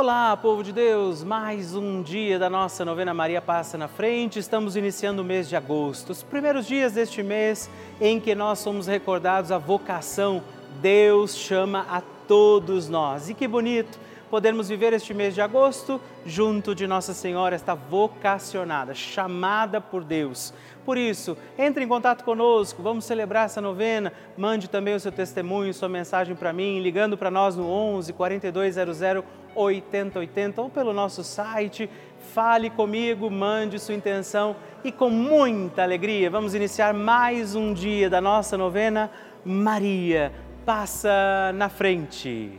Olá, povo de Deus! Mais um dia da nossa novena Maria Passa na Frente. Estamos iniciando o mês de agosto, os primeiros dias deste mês em que nós somos recordados a vocação. Deus chama a todos nós. E que bonito podermos viver este mês de agosto junto de Nossa Senhora, esta vocacionada, chamada por Deus. Por isso, entre em contato conosco, vamos celebrar essa novena. Mande também o seu testemunho, sua mensagem para mim, ligando para nós no 11 4200 8080 ou pelo nosso site. Fale comigo, mande sua intenção e com muita alegria vamos iniciar mais um dia da nossa novena. Maria passa na frente.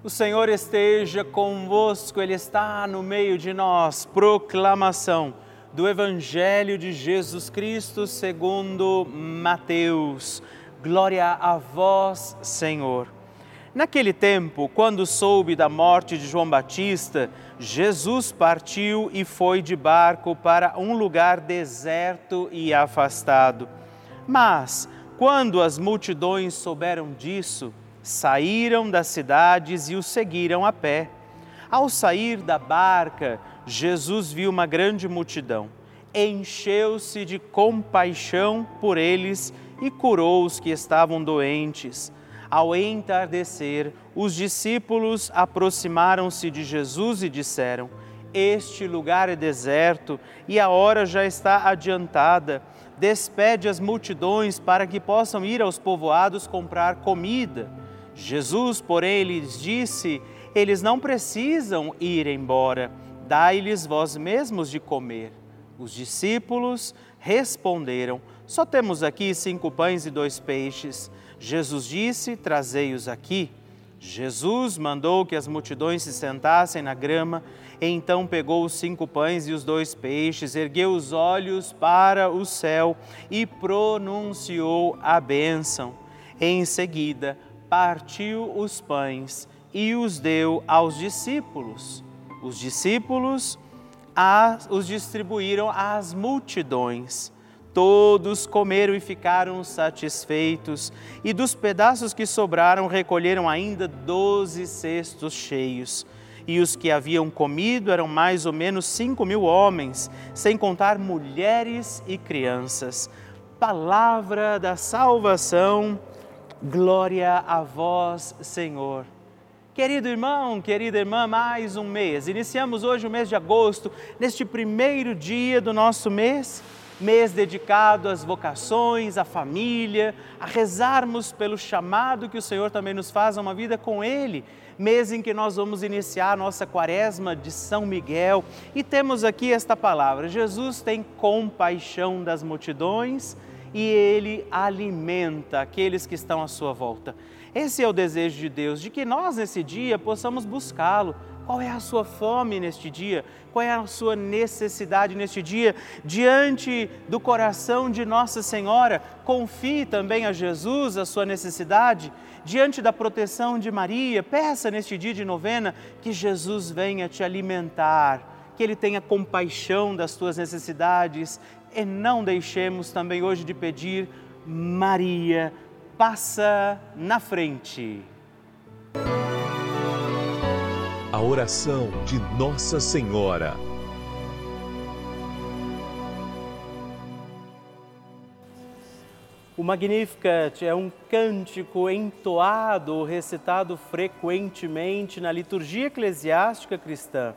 O Senhor esteja convosco, Ele está no meio de nós. Proclamação do Evangelho de Jesus Cristo segundo Mateus. Glória a vós, Senhor. Naquele tempo, quando soube da morte de João Batista, Jesus partiu e foi de barco para um lugar deserto e afastado. Mas, quando as multidões souberam disso, saíram das cidades e o seguiram a pé. Ao sair da barca, Jesus viu uma grande multidão. Encheu-se de compaixão por eles e curou os que estavam doentes. Ao entardecer, os discípulos aproximaram-se de Jesus e disseram: Este lugar é deserto e a hora já está adiantada. Despede as multidões para que possam ir aos povoados comprar comida. Jesus, porém, lhes disse: Eles não precisam ir embora, dai-lhes vós mesmos de comer. Os discípulos responderam: Só temos aqui cinco pães e dois peixes. Jesus disse: Trazei-os aqui. Jesus mandou que as multidões se sentassem na grama, então pegou os cinco pães e os dois peixes, ergueu os olhos para o céu e pronunciou a bênção. Em seguida, partiu os pães e os deu aos discípulos. Os discípulos as, os distribuíram às multidões. Todos comeram e ficaram satisfeitos, e dos pedaços que sobraram recolheram ainda doze cestos cheios. E os que haviam comido eram mais ou menos cinco mil homens, sem contar mulheres e crianças. Palavra da salvação, glória a vós, Senhor. Querido irmão, querida irmã, mais um mês. Iniciamos hoje o mês de agosto, neste primeiro dia do nosso mês, mês dedicado às vocações, à família, a rezarmos pelo chamado que o Senhor também nos faz a uma vida com Ele. Mês em que nós vamos iniciar a nossa quaresma de São Miguel e temos aqui esta palavra: Jesus tem compaixão das multidões e ele alimenta aqueles que estão à sua volta. Esse é o desejo de Deus, de que nós nesse dia possamos buscá-lo. Qual é a sua fome neste dia? Qual é a sua necessidade neste dia? Diante do coração de Nossa Senhora, confie também a Jesus a sua necessidade. Diante da proteção de Maria, peça neste dia de novena que Jesus venha te alimentar, que Ele tenha compaixão das tuas necessidades. E não deixemos também hoje de pedir, Maria, passa na frente. A oração de Nossa Senhora. O Magnificat é um cântico entoado, recitado frequentemente na liturgia eclesiástica cristã.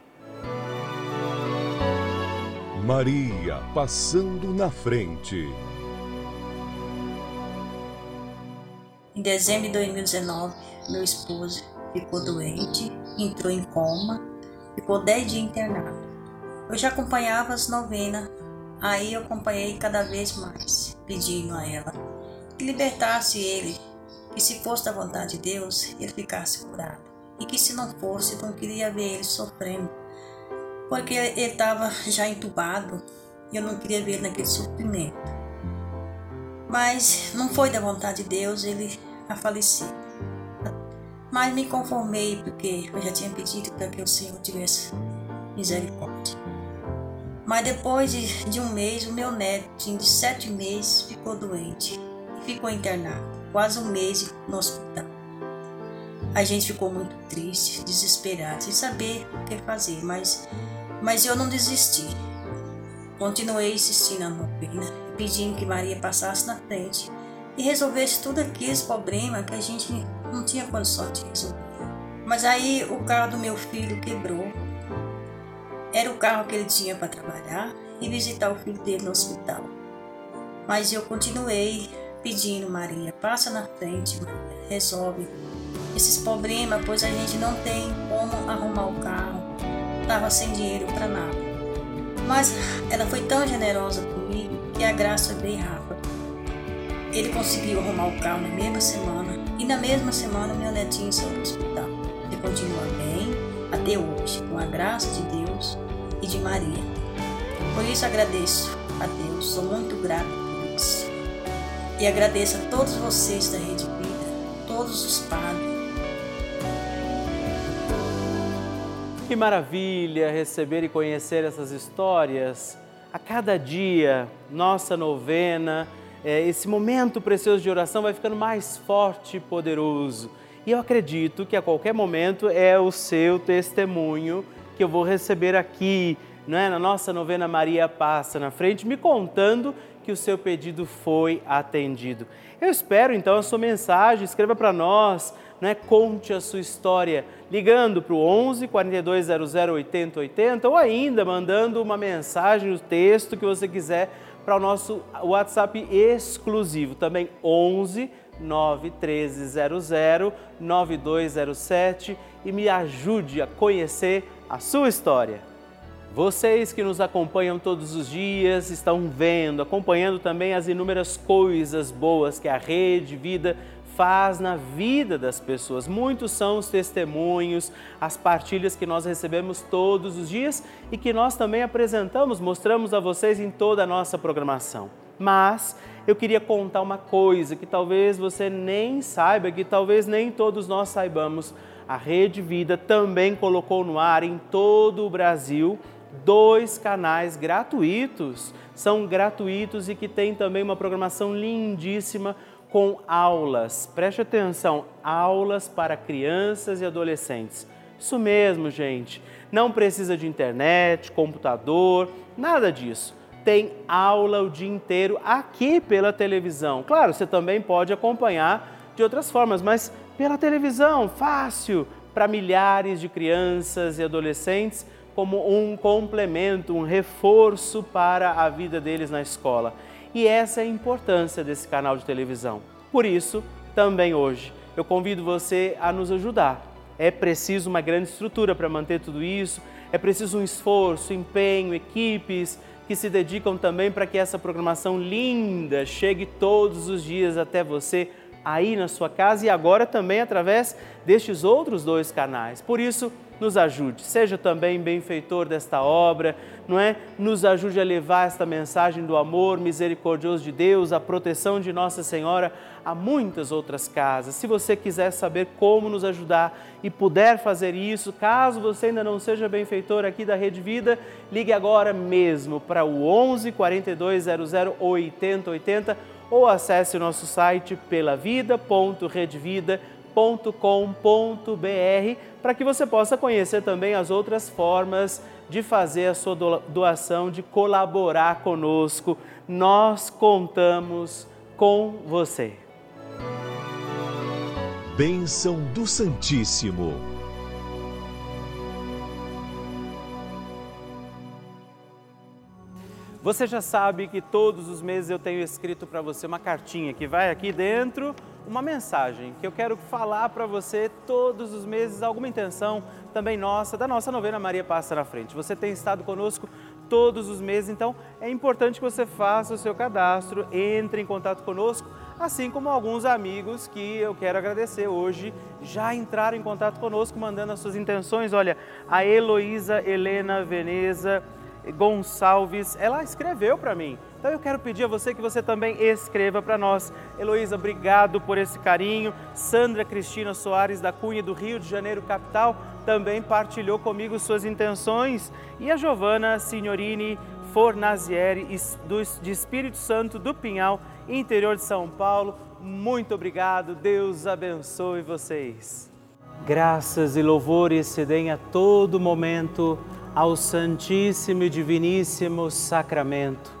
Maria passando na frente. Em dezembro de 2019, meu esposo ficou doente, entrou em coma, ficou 10 dias internado. Eu já acompanhava as novenas, aí eu acompanhei cada vez mais, pedindo a ela que libertasse ele, que se fosse da vontade de Deus, ele ficasse curado. E que se não fosse, não queria ver ele sofrendo. Porque ele estava já entubado e eu não queria ver ele naquele sofrimento. Mas não foi da vontade de Deus ele a falecer. Mas me conformei porque eu já tinha pedido para que o Senhor tivesse misericórdia. Mas depois de, de um mês, o meu neto, de sete meses, ficou doente e ficou internado, quase um mês no hospital. A gente ficou muito triste, desesperado, sem saber o que fazer, mas, mas eu não desisti. Continuei insistindo na novena, pedindo que Maria passasse na frente e resolvesse tudo aqueles problemas que a gente não tinha condição de resolver. Mas aí o carro do meu filho quebrou. Era o carro que ele tinha para trabalhar e visitar o filho dele no hospital. Mas eu continuei pedindo, Maria, passa na frente, Maria, resolve esses problemas, pois a gente não tem como arrumar o carro. Tava sem dinheiro para nada. Mas ela foi tão generosa comigo que a graça veio rápido. Ele conseguiu arrumar o carro na mesma semana e na mesma semana meu netinho saiu do hospital. Ele continua bem até hoje, com a graça de Deus e de Maria. Por isso agradeço a Deus, sou muito grato por isso. E agradeço a todos vocês da Rede Vida, todos os padres Que maravilha receber e conhecer essas histórias. A cada dia, nossa novena, é, esse momento precioso de oração vai ficando mais forte e poderoso. E eu acredito que a qualquer momento é o seu testemunho que eu vou receber aqui, não é? na nossa novena Maria Passa na frente, me contando que o seu pedido foi atendido. Eu espero então a sua mensagem, escreva para nós né, conte a sua história ligando para o 11 4200 80 80 ou ainda mandando uma mensagem, o um texto que você quiser para o nosso WhatsApp exclusivo, também 11 91300 9207 e me ajude a conhecer a sua história. Vocês que nos acompanham todos os dias estão vendo, acompanhando também as inúmeras coisas boas que a Rede Vida faz na vida das pessoas. Muitos são os testemunhos, as partilhas que nós recebemos todos os dias e que nós também apresentamos, mostramos a vocês em toda a nossa programação. Mas eu queria contar uma coisa que talvez você nem saiba, que talvez nem todos nós saibamos. A Rede Vida também colocou no ar em todo o Brasil dois canais gratuitos. São gratuitos e que tem também uma programação lindíssima com aulas. Preste atenção, aulas para crianças e adolescentes. Isso mesmo, gente. Não precisa de internet, computador, nada disso. Tem aula o dia inteiro aqui pela televisão. Claro, você também pode acompanhar de outras formas, mas pela televisão, fácil, para milhares de crianças e adolescentes, como um complemento, um reforço para a vida deles na escola. E essa é a importância desse canal de televisão. Por isso, também hoje, eu convido você a nos ajudar. É preciso uma grande estrutura para manter tudo isso, é preciso um esforço, empenho, equipes que se dedicam também para que essa programação linda chegue todos os dias até você aí na sua casa e agora também através destes outros dois canais. Por isso, nos ajude, seja também benfeitor desta obra, não é? Nos ajude a levar esta mensagem do amor misericordioso de Deus, a proteção de Nossa Senhora a muitas outras casas. Se você quiser saber como nos ajudar e puder fazer isso, caso você ainda não seja benfeitor aqui da Rede Vida, ligue agora mesmo para o 11 4200 8080 ou acesse o nosso site pelavida.redvida.com www.doação.com.br para que você possa conhecer também as outras formas de fazer a sua doação, de colaborar conosco. Nós contamos com você. Bênção do Santíssimo. Você já sabe que todos os meses eu tenho escrito para você uma cartinha que vai aqui dentro, uma mensagem que eu quero falar para você todos os meses, alguma intenção também nossa, da nossa novena Maria Passa na Frente. Você tem estado conosco todos os meses, então é importante que você faça o seu cadastro, entre em contato conosco, assim como alguns amigos que eu quero agradecer hoje já entraram em contato conosco mandando as suas intenções. Olha, a Heloísa Helena Veneza Gonçalves, ela escreveu para mim. Então eu quero pedir a você que você também escreva para nós. Heloísa, obrigado por esse carinho. Sandra Cristina Soares da Cunha do Rio de Janeiro, capital, também partilhou comigo suas intenções. E a Giovana Signorini Fornazieri, de Espírito Santo do Pinhal, interior de São Paulo. Muito obrigado. Deus abençoe vocês. Graças e louvores se deem a todo momento ao Santíssimo e Diviníssimo Sacramento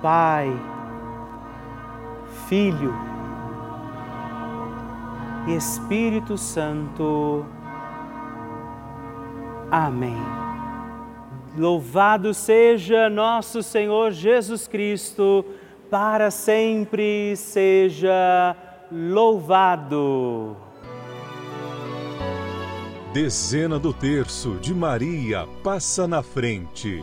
Pai, Filho, Espírito Santo. Amém. Louvado seja nosso Senhor Jesus Cristo, para sempre seja louvado. Dezena do terço de Maria passa na frente.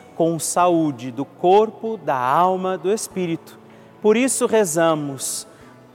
com saúde do corpo, da alma, do espírito. Por isso rezamos,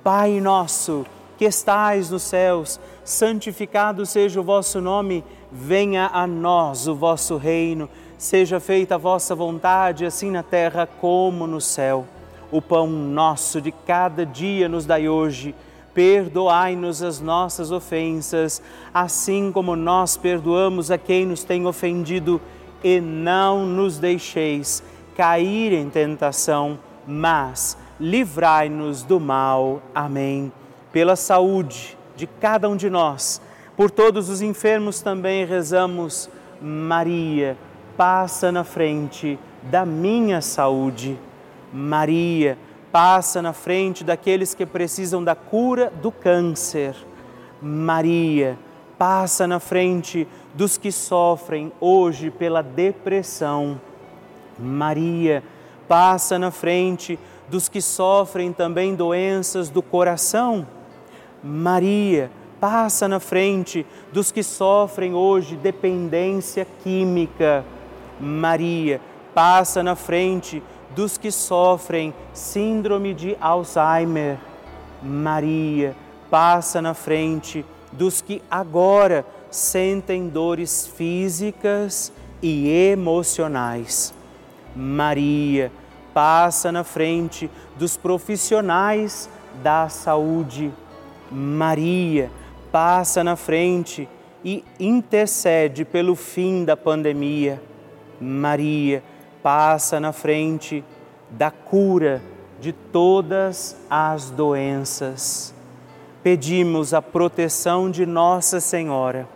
Pai nosso que estais nos céus, santificado seja o vosso nome, venha a nós o vosso reino, seja feita a vossa vontade, assim na terra como no céu. O pão nosso de cada dia nos dai hoje. Perdoai-nos as nossas ofensas, assim como nós perdoamos a quem nos tem ofendido e não nos deixeis cair em tentação, mas livrai-nos do mal. Amém. Pela saúde de cada um de nós, por todos os enfermos também rezamos, Maria, passa na frente da minha saúde. Maria, passa na frente daqueles que precisam da cura do câncer. Maria, passa na frente dos que sofrem hoje pela depressão. Maria, passa na frente dos que sofrem também doenças do coração. Maria, passa na frente dos que sofrem hoje dependência química. Maria, passa na frente dos que sofrem síndrome de Alzheimer. Maria, passa na frente dos que agora sentem dores físicas e emocionais. Maria passa na frente dos profissionais da saúde. Maria passa na frente e intercede pelo fim da pandemia. Maria passa na frente da cura de todas as doenças. Pedimos a proteção de Nossa Senhora